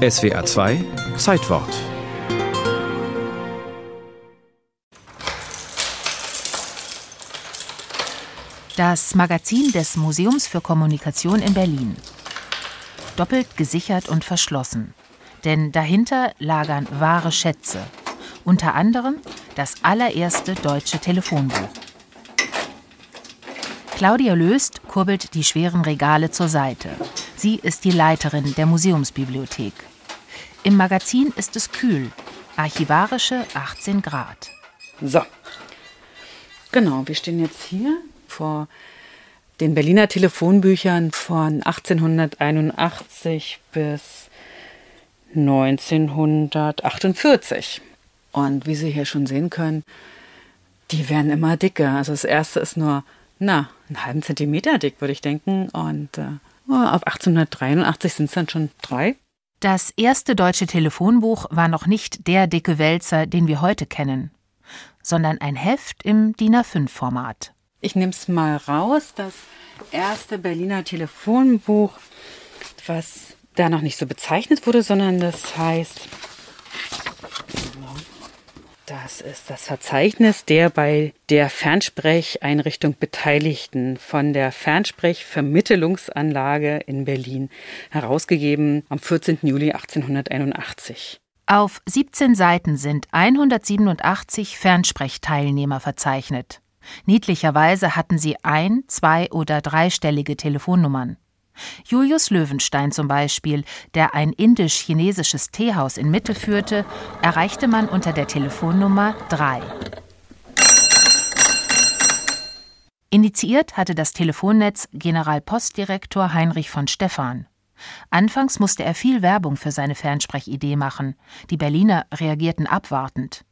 SWA 2 Zeitwort Das Magazin des Museums für Kommunikation in Berlin. Doppelt gesichert und verschlossen. Denn dahinter lagern wahre Schätze. Unter anderem das allererste deutsche Telefonbuch. Claudia Löst kurbelt die schweren Regale zur Seite. Sie ist die Leiterin der Museumsbibliothek. Im Magazin ist es kühl, archivarische 18 Grad. So, genau, wir stehen jetzt hier vor den Berliner Telefonbüchern von 1881 bis 1948. Und wie Sie hier schon sehen können, die werden immer dicker. Also das erste ist nur na, einen halben Zentimeter dick, würde ich denken. Und äh, ab 1883 sind es dann schon drei. Das erste deutsche Telefonbuch war noch nicht der dicke Wälzer, den wir heute kennen, sondern ein Heft im DIN A5-Format. Ich nehme es mal raus, das erste Berliner Telefonbuch, was da noch nicht so bezeichnet wurde, sondern das heißt das ist das Verzeichnis der bei der Fernsprecheinrichtung Beteiligten von der Fernsprechvermittelungsanlage in Berlin, herausgegeben am 14. Juli 1881. Auf 17 Seiten sind 187 Fernsprechteilnehmer verzeichnet. Niedlicherweise hatten sie ein, zwei oder dreistellige Telefonnummern. Julius Löwenstein zum Beispiel, der ein indisch-chinesisches Teehaus in Mitte führte, erreichte man unter der Telefonnummer 3. Initiiert hatte das Telefonnetz Generalpostdirektor Heinrich von Stephan. Anfangs musste er viel Werbung für seine Fernsprechidee machen. Die Berliner reagierten abwartend.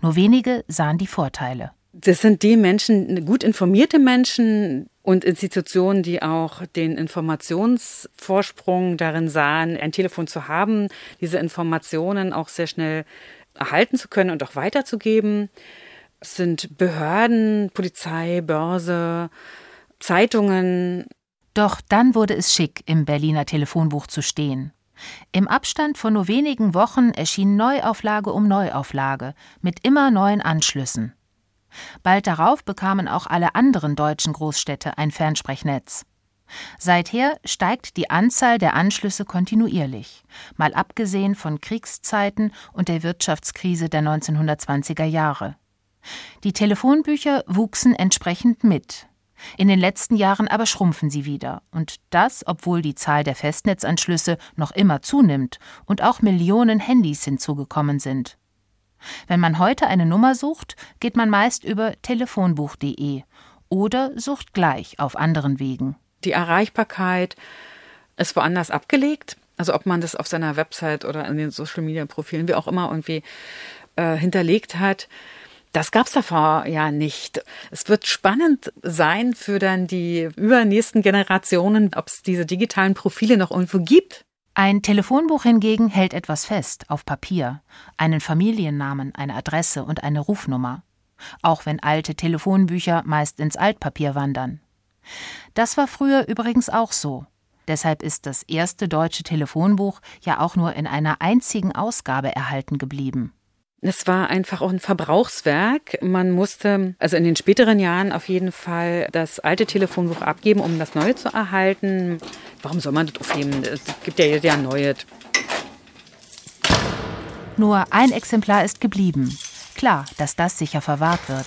Nur wenige sahen die Vorteile. Das sind die Menschen, gut informierte Menschen, und Institutionen, die auch den Informationsvorsprung darin sahen, ein Telefon zu haben, diese Informationen auch sehr schnell erhalten zu können und auch weiterzugeben. Es sind Behörden, Polizei, Börse, Zeitungen. Doch dann wurde es schick, im Berliner Telefonbuch zu stehen. Im Abstand von nur wenigen Wochen erschien Neuauflage um Neuauflage mit immer neuen Anschlüssen. Bald darauf bekamen auch alle anderen deutschen Großstädte ein Fernsprechnetz. Seither steigt die Anzahl der Anschlüsse kontinuierlich, mal abgesehen von Kriegszeiten und der Wirtschaftskrise der 1920er Jahre. Die Telefonbücher wuchsen entsprechend mit. In den letzten Jahren aber schrumpfen sie wieder, und das, obwohl die Zahl der Festnetzanschlüsse noch immer zunimmt und auch Millionen Handys hinzugekommen sind. Wenn man heute eine Nummer sucht, geht man meist über telefonbuch.de oder sucht gleich auf anderen Wegen. Die Erreichbarkeit ist woanders abgelegt. Also ob man das auf seiner Website oder in den Social Media Profilen, wie auch immer, irgendwie äh, hinterlegt hat. Das gab es davor ja nicht. Es wird spannend sein für dann die übernächsten Generationen, ob es diese digitalen Profile noch irgendwo gibt. Ein Telefonbuch hingegen hält etwas fest, auf Papier, einen Familiennamen, eine Adresse und eine Rufnummer, auch wenn alte Telefonbücher meist ins Altpapier wandern. Das war früher übrigens auch so. Deshalb ist das erste deutsche Telefonbuch ja auch nur in einer einzigen Ausgabe erhalten geblieben. Es war einfach auch ein Verbrauchswerk. Man musste also in den späteren Jahren auf jeden Fall das alte Telefonbuch abgeben, um das neue zu erhalten. Warum soll man das aufheben? Es gibt ja jedes Jahr neue. Nur ein Exemplar ist geblieben. Klar, dass das sicher verwahrt wird.